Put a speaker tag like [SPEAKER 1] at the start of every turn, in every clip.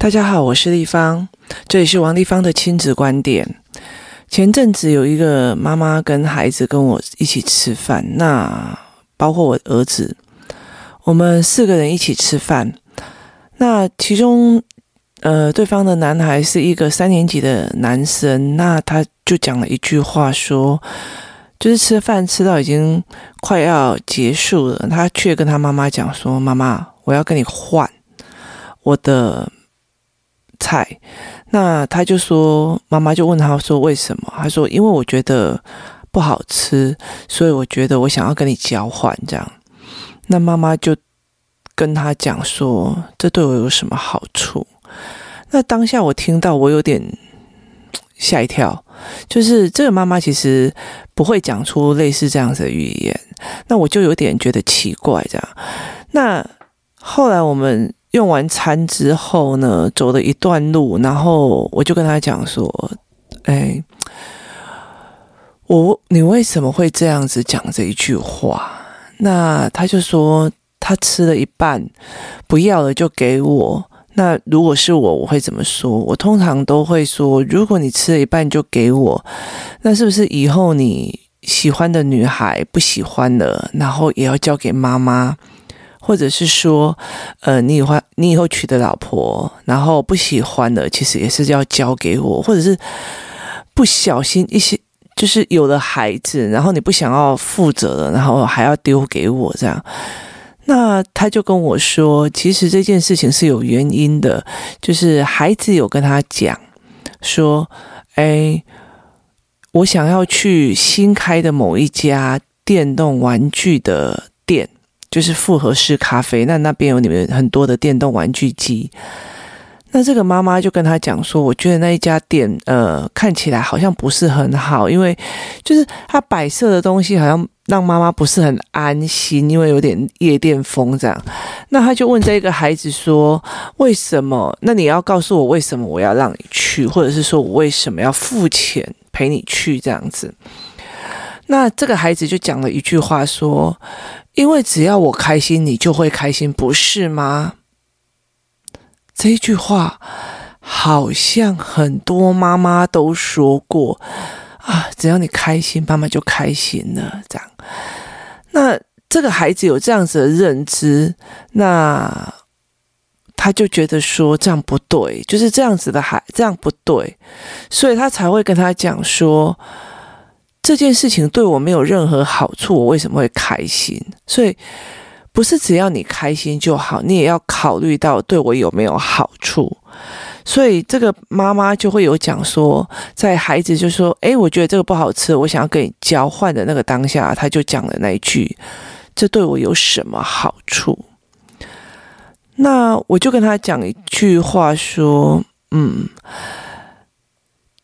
[SPEAKER 1] 大家好，我是丽芳，这里是王立芳的亲子观点。前阵子有一个妈妈跟孩子跟我一起吃饭，那包括我儿子，我们四个人一起吃饭。那其中，呃，对方的男孩是一个三年级的男生，那他就讲了一句话说，就是吃饭吃到已经快要结束了，他却跟他妈妈讲说：“妈妈，我要跟你换我的。”菜，那他就说，妈妈就问他说为什么？他说因为我觉得不好吃，所以我觉得我想要跟你交换这样。那妈妈就跟他讲说，这对我有什么好处？那当下我听到，我有点吓一跳，就是这个妈妈其实不会讲出类似这样子的语言，那我就有点觉得奇怪这样。那后来我们。用完餐之后呢，走了一段路，然后我就跟他讲说：“哎，我你为什么会这样子讲这一句话？”那他就说他吃了一半，不要了就给我。那如果是我，我会怎么说？我通常都会说：如果你吃了一半就给我，那是不是以后你喜欢的女孩不喜欢了，然后也要交给妈妈？或者是说，呃，你以后你以后娶的老婆，然后不喜欢的，其实也是要交给我，或者是不小心一些，就是有了孩子，然后你不想要负责了，然后还要丢给我这样。那他就跟我说，其实这件事情是有原因的，就是孩子有跟他讲说，哎，我想要去新开的某一家电动玩具的店。就是复合式咖啡，那那边有你们很多的电动玩具机。那这个妈妈就跟他讲说，我觉得那一家店，呃，看起来好像不是很好，因为就是他摆设的东西好像让妈妈不是很安心，因为有点夜店风这样。那他就问这个孩子说，为什么？那你要告诉我为什么我要让你去，或者是说我为什么要付钱陪你去这样子？那这个孩子就讲了一句话说。因为只要我开心，你就会开心，不是吗？这句话好像很多妈妈都说过啊，只要你开心，妈妈就开心了。这样，那这个孩子有这样子的认知，那他就觉得说这样不对，就是这样子的孩这样不对，所以他才会跟他讲说。这件事情对我没有任何好处，我为什么会开心？所以不是只要你开心就好，你也要考虑到对我有没有好处。所以这个妈妈就会有讲说，在孩子就说：“诶，我觉得这个不好吃，我想要跟你交换的那个当下，他就讲了那一句：‘这对我有什么好处？’那我就跟他讲一句话说：‘嗯。’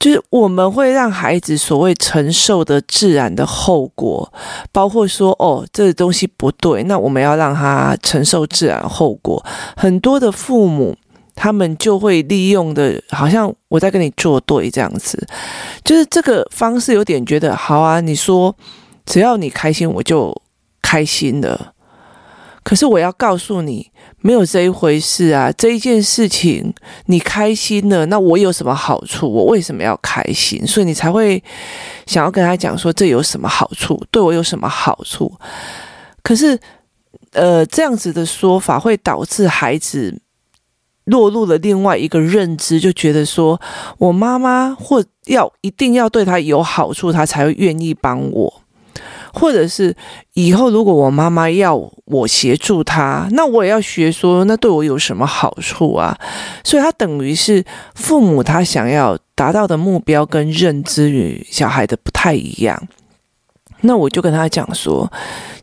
[SPEAKER 1] 就是我们会让孩子所谓承受的自然的后果，包括说哦，这个东西不对，那我们要让他承受自然后果。很多的父母他们就会利用的，好像我在跟你作对这样子，就是这个方式有点觉得好啊。你说只要你开心，我就开心了。可是我要告诉你，没有这一回事啊！这一件事情你开心了，那我有什么好处？我为什么要开心？所以你才会想要跟他讲说，这有什么好处？对我有什么好处？可是，呃，这样子的说法会导致孩子落入了另外一个认知，就觉得说我妈妈或要一定要对他有好处，他才会愿意帮我。或者是以后如果我妈妈要我协助她，那我也要学说，那对我有什么好处啊？所以他等于是父母他想要达到的目标跟认知与小孩的不太一样。那我就跟他讲说，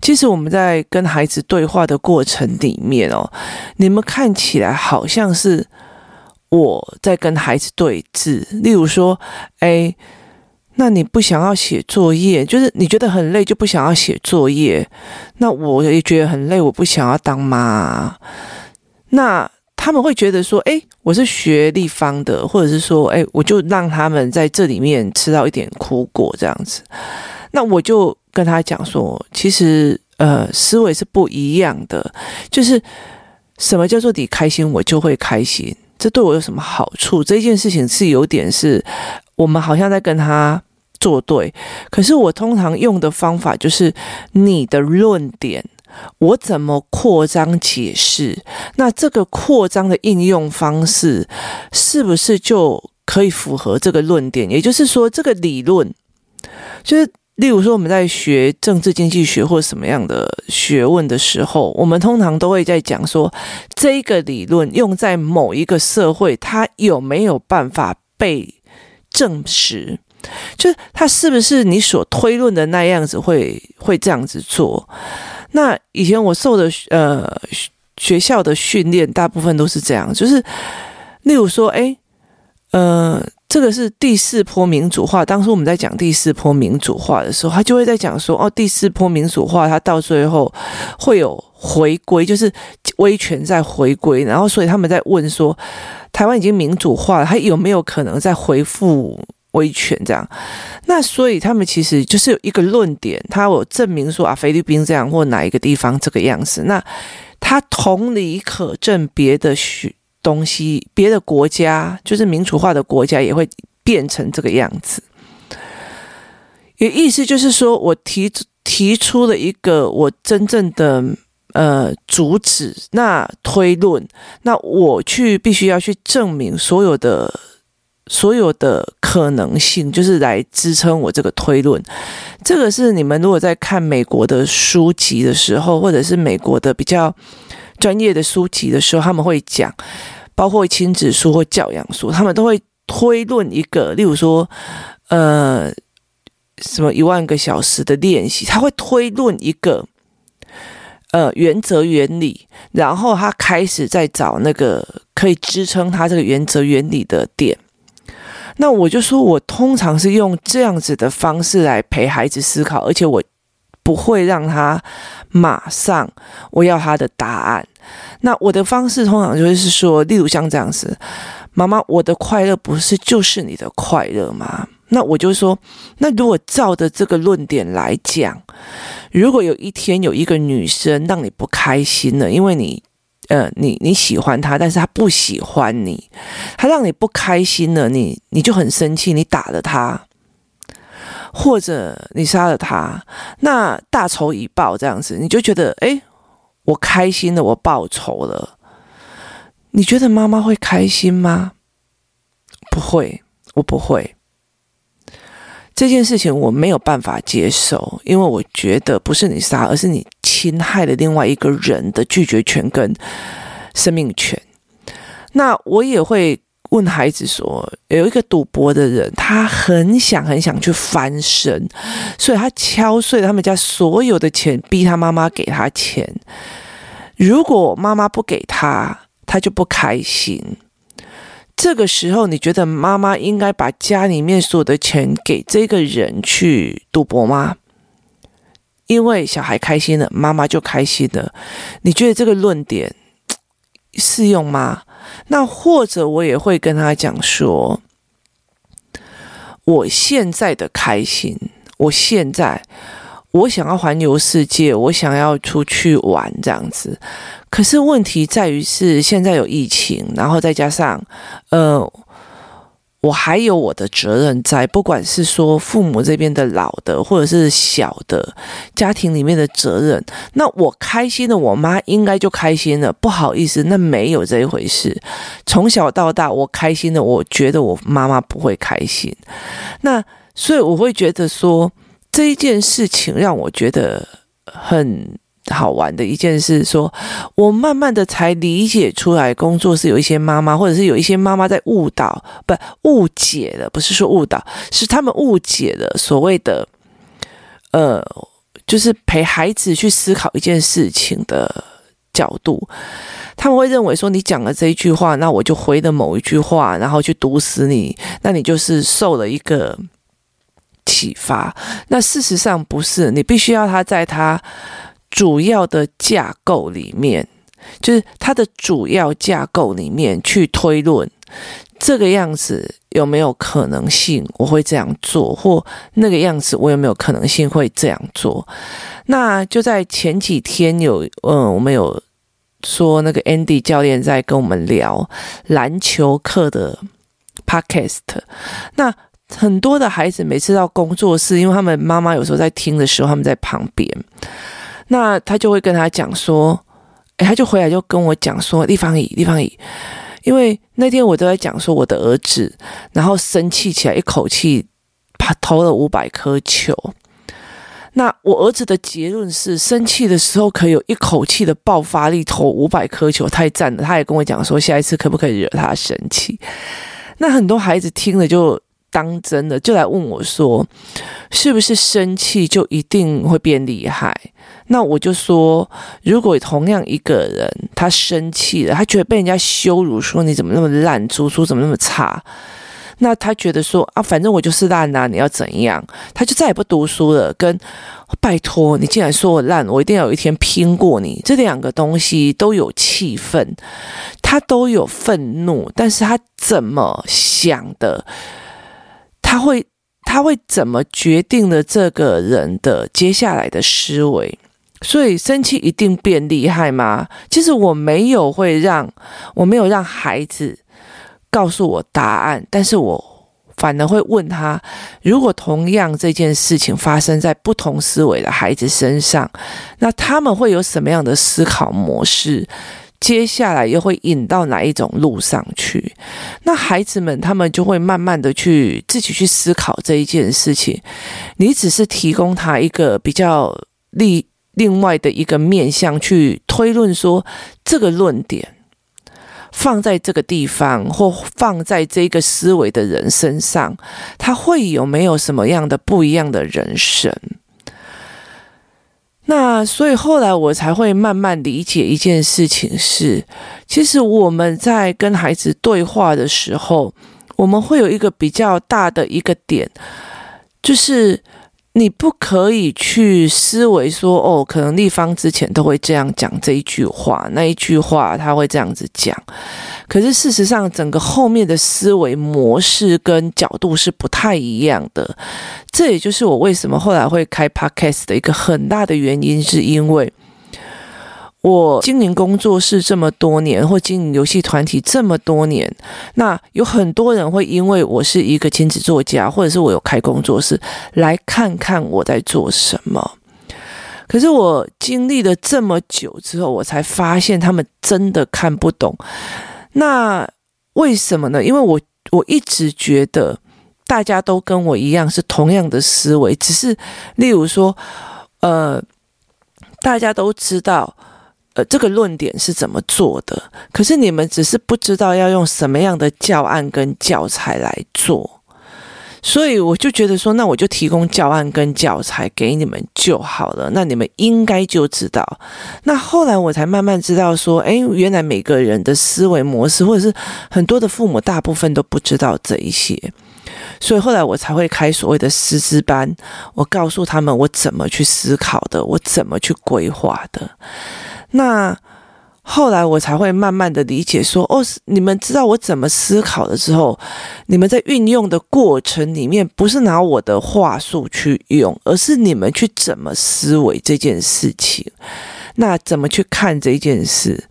[SPEAKER 1] 其实我们在跟孩子对话的过程里面哦，你们看起来好像是我在跟孩子对峙，例如说，哎。那你不想要写作业，就是你觉得很累就不想要写作业。那我也觉得很累，我不想要当妈。那他们会觉得说，哎，我是学立方的，或者是说，哎，我就让他们在这里面吃到一点苦果这样子。那我就跟他讲说，其实呃，思维是不一样的，就是什么叫做你开心，我就会开心。这对我有什么好处？这件事情是有点是，我们好像在跟他做对。可是我通常用的方法就是你的论点，我怎么扩张解释？那这个扩张的应用方式是不是就可以符合这个论点？也就是说，这个理论就是。例如说，我们在学政治经济学或什么样的学问的时候，我们通常都会在讲说，这个理论用在某一个社会，它有没有办法被证实？就是他是不是你所推论的那样子会会这样子做？那以前我受的呃学校的训练，大部分都是这样，就是例如说，诶，呃。这个是第四波民主化。当时我们在讲第四波民主化的时候，他就会在讲说：“哦，第四波民主化，它到最后会有回归，就是威权在回归。然后，所以他们在问说，台湾已经民主化了，还有没有可能再回复威权？这样？那所以他们其实就是有一个论点，他有证明说啊，菲律宾这样或哪一个地方这个样子。那他同理可证别的许。”东西，别的国家就是民主化的国家也会变成这个样子。也意思就是说，我提提出了一个我真正的呃主旨，那推论，那我去必须要去证明所有的所有的可能性，就是来支撑我这个推论。这个是你们如果在看美国的书籍的时候，或者是美国的比较。专业的书籍的时候，他们会讲，包括亲子书或教养书，他们都会推论一个，例如说，呃，什么一万个小时的练习，他会推论一个，呃，原则原理，然后他开始在找那个可以支撑他这个原则原理的点。那我就说，我通常是用这样子的方式来陪孩子思考，而且我不会让他马上我要他的答案。那我的方式通常就是说，例如像这样子，妈妈，我的快乐不是就是你的快乐吗？那我就说，那如果照着这个论点来讲，如果有一天有一个女生让你不开心了，因为你，呃，你你喜欢他，但是他不喜欢你，他让你不开心了，你你就很生气，你打了他，或者你杀了他，那大仇已报这样子，你就觉得，诶。我开心了，我报仇了。你觉得妈妈会开心吗？不会，我不会。这件事情我没有办法接受，因为我觉得不是你杀，而是你侵害了另外一个人的拒绝权跟生命权。那我也会。问孩子说：“有一个赌博的人，他很想很想去翻身，所以他敲碎了他们家所有的钱，逼他妈妈给他钱。如果妈妈不给他，他就不开心。这个时候，你觉得妈妈应该把家里面所有的钱给这个人去赌博吗？因为小孩开心了，妈妈就开心了。你觉得这个论点适用吗？”那或者我也会跟他讲说，我现在的开心，我现在我想要环游世界，我想要出去玩这样子。可是问题在于是现在有疫情，然后再加上呃。我还有我的责任在，不管是说父母这边的老的，或者是小的家庭里面的责任。那我开心的，我妈应该就开心了。不好意思，那没有这一回事。从小到大，我开心的，我觉得我妈妈不会开心。那所以我会觉得说，这一件事情让我觉得很。好玩的一件事，说我慢慢的才理解出来，工作是有一些妈妈，或者是有一些妈妈在误导，不误解了，不是说误导，是他们误解了所谓的，呃，就是陪孩子去思考一件事情的角度，他们会认为说你讲了这一句话，那我就回的某一句话，然后去毒死你，那你就是受了一个启发。那事实上不是，你必须要他在他。主要的架构里面，就是它的主要架构里面去推论这个样子有没有可能性我会这样做，或那个样子我有没有可能性会这样做？那就在前几天有，嗯，我们有说那个 Andy 教练在跟我们聊篮球课的 Podcast，那很多的孩子每次到工作室，因为他们妈妈有时候在听的时候，他们在旁边，那他就会跟他讲说，哎，他就回来就跟我讲说，立方体，立方体，因为那天我都在讲说我的儿子，然后生气起来，一口气他投了五百颗球。那我儿子的结论是，生气的时候可以有一口气的爆发力，投五百颗球，太赞了。他也跟我讲说，下一次可不可以惹他生气？那很多孩子听了就当真的，就来问我说，是不是生气就一定会变厉害？那我就说，如果同样一个人他生气了，他觉得被人家羞辱，说你怎么那么烂，读书怎么那么差？那他觉得说啊，反正我就是烂啊，你要怎样？他就再也不读书了。跟拜托你，既然说我烂，我一定要有一天拼过你。这两个东西都有气愤，他都有愤怒，但是他怎么想的？他会他会怎么决定了这个人的接下来的思维？所以生气一定变厉害吗？其实我没有会让，我没有让孩子。告诉我答案，但是我反而会问他：如果同样这件事情发生在不同思维的孩子身上，那他们会有什么样的思考模式？接下来又会引到哪一种路上去？那孩子们他们就会慢慢的去自己去思考这一件事情。你只是提供他一个比较另另外的一个面向去推论说这个论点。放在这个地方，或放在这个思维的人身上，他会有没有什么样的不一样的人生？那所以后来我才会慢慢理解一件事情是，其实我们在跟孩子对话的时候，我们会有一个比较大的一个点，就是。你不可以去思维说哦，可能立方之前都会这样讲这一句话，那一句话他会这样子讲。可是事实上，整个后面的思维模式跟角度是不太一样的。这也就是我为什么后来会开 Podcast 的一个很大的原因，是因为。我经营工作室这么多年，或经营游戏团体这么多年，那有很多人会因为我是一个亲子作家，或者是我有开工作室，来看看我在做什么。可是我经历了这么久之后，我才发现他们真的看不懂。那为什么呢？因为我我一直觉得大家都跟我一样是同样的思维，只是例如说，呃，大家都知道。呃，这个论点是怎么做的？可是你们只是不知道要用什么样的教案跟教材来做，所以我就觉得说，那我就提供教案跟教材给你们就好了。那你们应该就知道。那后来我才慢慢知道说，哎，原来每个人的思维模式，或者是很多的父母，大部分都不知道这一些。所以后来我才会开所谓的师资班，我告诉他们我怎么去思考的，我怎么去规划的。那后来我才会慢慢的理解说，哦，你们知道我怎么思考的之后，你们在运用的过程里面，不是拿我的话术去用，而是你们去怎么思维这件事情，那怎么去看这件事，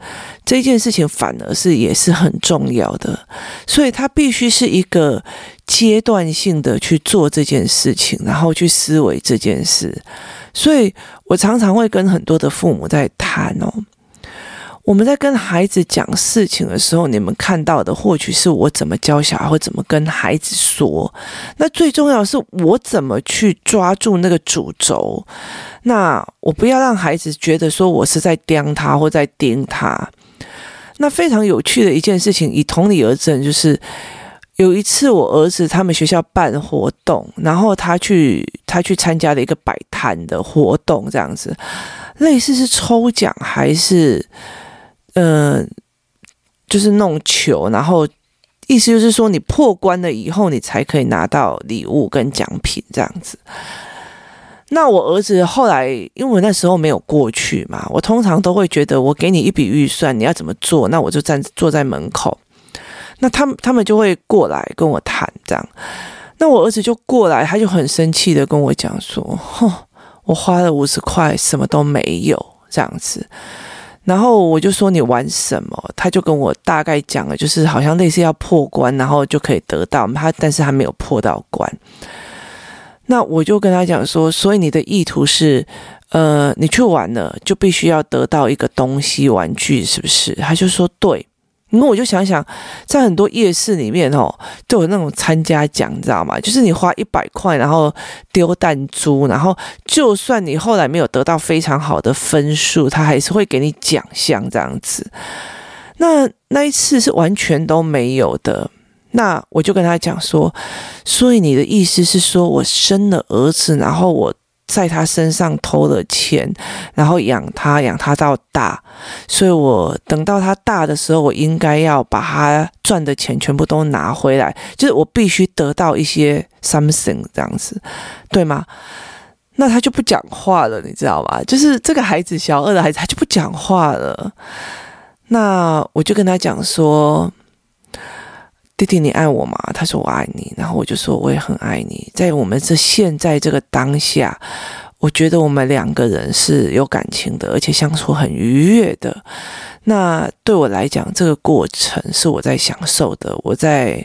[SPEAKER 1] 这件事情反而是也是很重要的，所以它必须是一个阶段性的去做这件事情，然后去思维这件事。所以我常常会跟很多的父母在谈哦，我们在跟孩子讲事情的时候，你们看到的或许是我怎么教小孩，或怎么跟孩子说。那最重要的是我怎么去抓住那个主轴。那我不要让孩子觉得说我是在刁他或在盯他。那非常有趣的一件事情，以同理而证，就是。有一次，我儿子他们学校办活动，然后他去他去参加了一个摆摊的活动，这样子，类似是抽奖还是，呃，就是弄球，然后意思就是说你破关了以后，你才可以拿到礼物跟奖品这样子。那我儿子后来，因为我那时候没有过去嘛，我通常都会觉得，我给你一笔预算，你要怎么做，那我就站坐在门口。那他们他们就会过来跟我谈这样，那我儿子就过来，他就很生气的跟我讲说：“哼，我花了五十块，什么都没有这样子。”然后我就说你玩什么？他就跟我大概讲了，就是好像类似要破关，然后就可以得到他，但是他没有破到关。那我就跟他讲说，所以你的意图是，呃，你去玩了就必须要得到一个东西玩具，是不是？他就说对。因为我就想想，在很多夜市里面哦，都有那种参加奖，你知道吗？就是你花一百块，然后丢弹珠，然后就算你后来没有得到非常好的分数，他还是会给你奖项这样子。那那一次是完全都没有的。那我就跟他讲说，所以你的意思是说我生了儿子，然后我。在他身上偷了钱，然后养他，养他到大，所以我等到他大的时候，我应该要把他赚的钱全部都拿回来，就是我必须得到一些 something 这样子，对吗？那他就不讲话了，你知道吗？就是这个孩子，小二的孩子，他就不讲话了。那我就跟他讲说。弟弟，你爱我吗？他说我爱你，然后我就说我也很爱你。在我们这现在这个当下，我觉得我们两个人是有感情的，而且相处很愉悦的。那对我来讲，这个过程是我在享受的，我在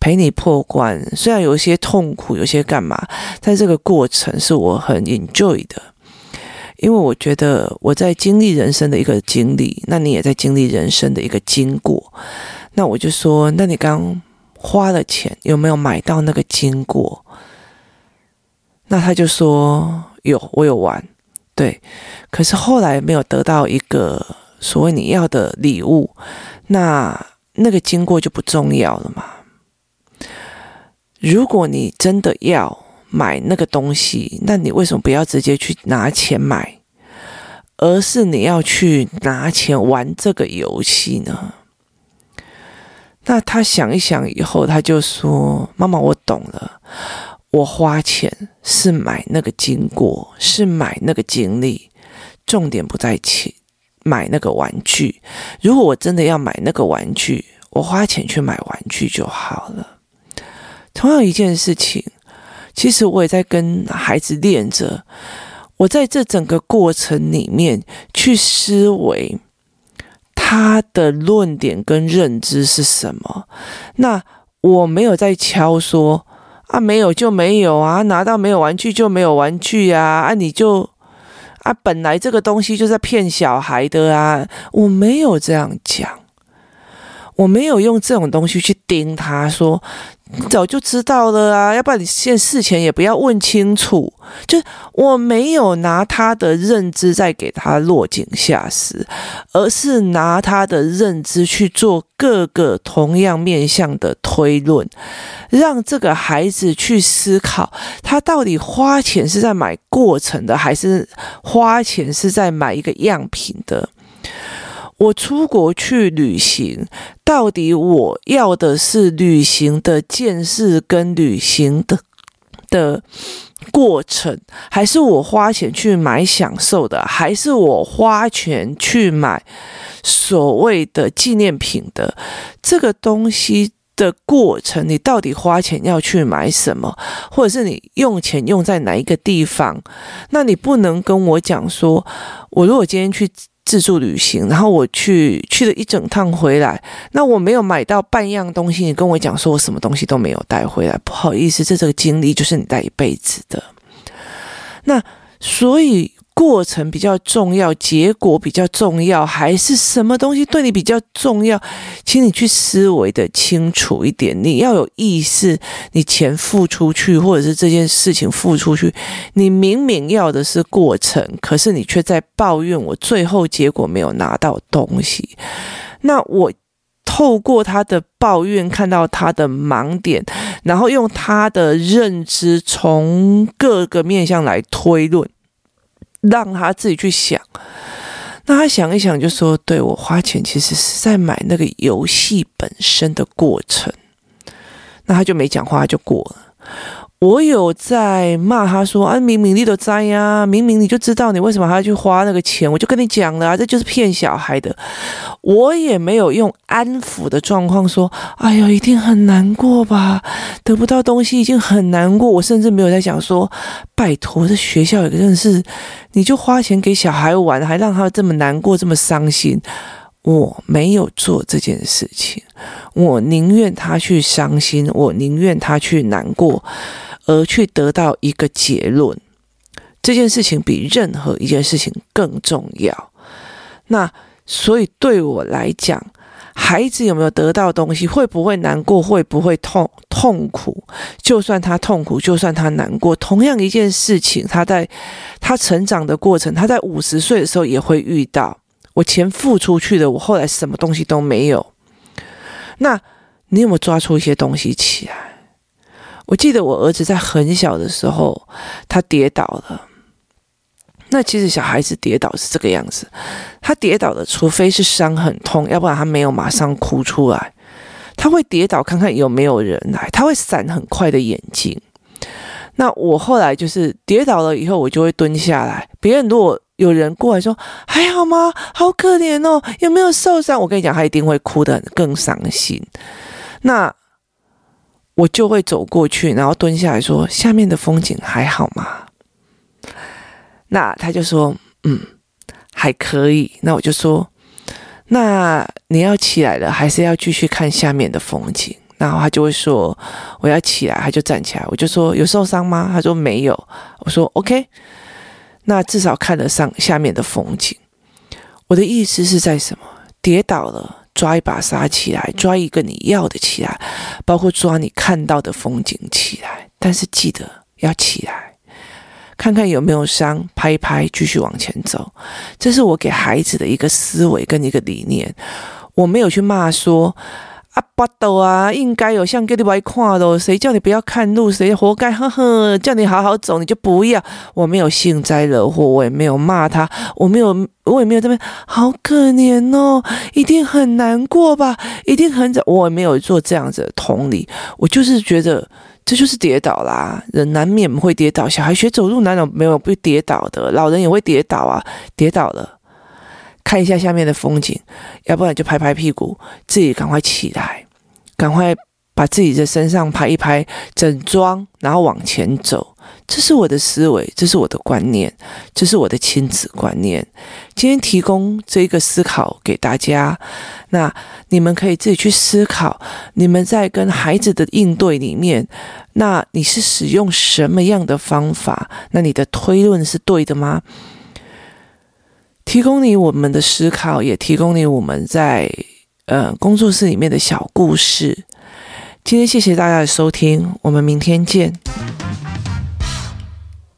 [SPEAKER 1] 陪你破关，虽然有一些痛苦，有些干嘛，但这个过程是我很 enjoy 的，因为我觉得我在经历人生的一个经历，那你也在经历人生的一个经过。那我就说，那你刚花了钱，有没有买到那个经过？那他就说有，我有玩，对。可是后来没有得到一个所谓你要的礼物，那那个经过就不重要了嘛。如果你真的要买那个东西，那你为什么不要直接去拿钱买，而是你要去拿钱玩这个游戏呢？那他想一想以后，他就说：“妈妈，我懂了。我花钱是买那个经过，是买那个经历，重点不在钱，买那个玩具。如果我真的要买那个玩具，我花钱去买玩具就好了。同样一件事情，其实我也在跟孩子练着，我在这整个过程里面去思维。”他的论点跟认知是什么？那我没有在敲说啊，没有就没有啊，拿到没有玩具就没有玩具啊，啊，你就啊，本来这个东西就在骗小孩的啊，我没有这样讲，我没有用这种东西去盯他说。早就知道了啊，要不然你现事前也不要问清楚。就我没有拿他的认知在给他落井下石，而是拿他的认知去做各个同样面向的推论，让这个孩子去思考，他到底花钱是在买过程的，还是花钱是在买一个样品的。我出国去旅行，到底我要的是旅行的见识跟旅行的的过程，还是我花钱去买享受的，还是我花钱去买所谓的纪念品的这个东西的过程？你到底花钱要去买什么，或者是你用钱用在哪一个地方？那你不能跟我讲说，我如果今天去。自助旅行，然后我去去了一整趟回来，那我没有买到半样东西，你跟我讲说我什么东西都没有带回来，不好意思，这这个经历就是你带一辈子的。那所以。过程比较重要，结果比较重要，还是什么东西对你比较重要？请你去思维的清楚一点。你要有意识，你钱付出去，或者是这件事情付出去，你明明要的是过程，可是你却在抱怨我最后结果没有拿到东西。那我透过他的抱怨，看到他的盲点，然后用他的认知，从各个面向来推论。让他自己去想，那他想一想就说：“对，我花钱其实是在买那个游戏本身的过程。”那他就没讲话，就过了。我有在骂他说啊，明明你都在呀，明明你就知道你为什么还要去花那个钱，我就跟你讲了啊，这就是骗小孩的。我也没有用安抚的状况说，哎呦，一定很难过吧，得不到东西已经很难过。我甚至没有在想说，拜托，这学校有个人是，你就花钱给小孩玩，还让他这么难过，这么伤心。我没有做这件事情，我宁愿他去伤心，我宁愿他去难过，而去得到一个结论。这件事情比任何一件事情更重要。那所以对我来讲，孩子有没有得到东西，会不会难过，会不会痛痛苦？就算他痛苦，就算他难过，同样一件事情，他在他成长的过程，他在五十岁的时候也会遇到。我钱付出去的，我后来什么东西都没有。那你有没有抓出一些东西起来？我记得我儿子在很小的时候，他跌倒了。那其实小孩子跌倒是这个样子，他跌倒了，除非是伤很痛，要不然他没有马上哭出来。他会跌倒，看看有没有人来，他会闪很快的眼睛。那我后来就是跌倒了以后，我就会蹲下来。别人如果有人过来说：“还好吗？好可怜哦，有没有受伤？”我跟你讲，他一定会哭得更伤心。那我就会走过去，然后蹲下来说：“下面的风景还好吗？”那他就说：“嗯，还可以。”那我就说：“那你要起来了，还是要继续看下面的风景？”然后他就会说：“我要起来。”他就站起来。我就说：“有受伤吗？”他说：“没有。”我说：“OK。”那至少看得上下面的风景。我的意思是在什么？跌倒了，抓一把沙起来，抓一个你要的起来，包括抓你看到的风景起来。但是记得要起来，看看有没有伤，拍一拍，继续往前走。这是我给孩子的一个思维跟一个理念。我没有去骂说。啊，巴豆啊，应该有像给你外看的，谁叫你不要看路，谁活该，呵呵，叫你好好走，你就不要。我没有幸灾乐祸，我也没有骂他，我没有，我也没有这边好可怜哦，一定很难过吧，一定很……我也没有做这样子的同理，我就是觉得这就是跌倒啦，人难免会跌倒，小孩学走路难道没有被跌倒的？老人也会跌倒啊，跌倒了。看一下下面的风景，要不然就拍拍屁股，自己赶快起来，赶快把自己的身上拍一拍，整装，然后往前走。这是我的思维，这是我的观念，这是我的亲子观念。今天提供这一个思考给大家，那你们可以自己去思考，你们在跟孩子的应对里面，那你是使用什么样的方法？那你的推论是对的吗？提供你我们的思考，也提供你我们在呃工作室里面的小故事。今天谢谢大家的收听，我们明天见。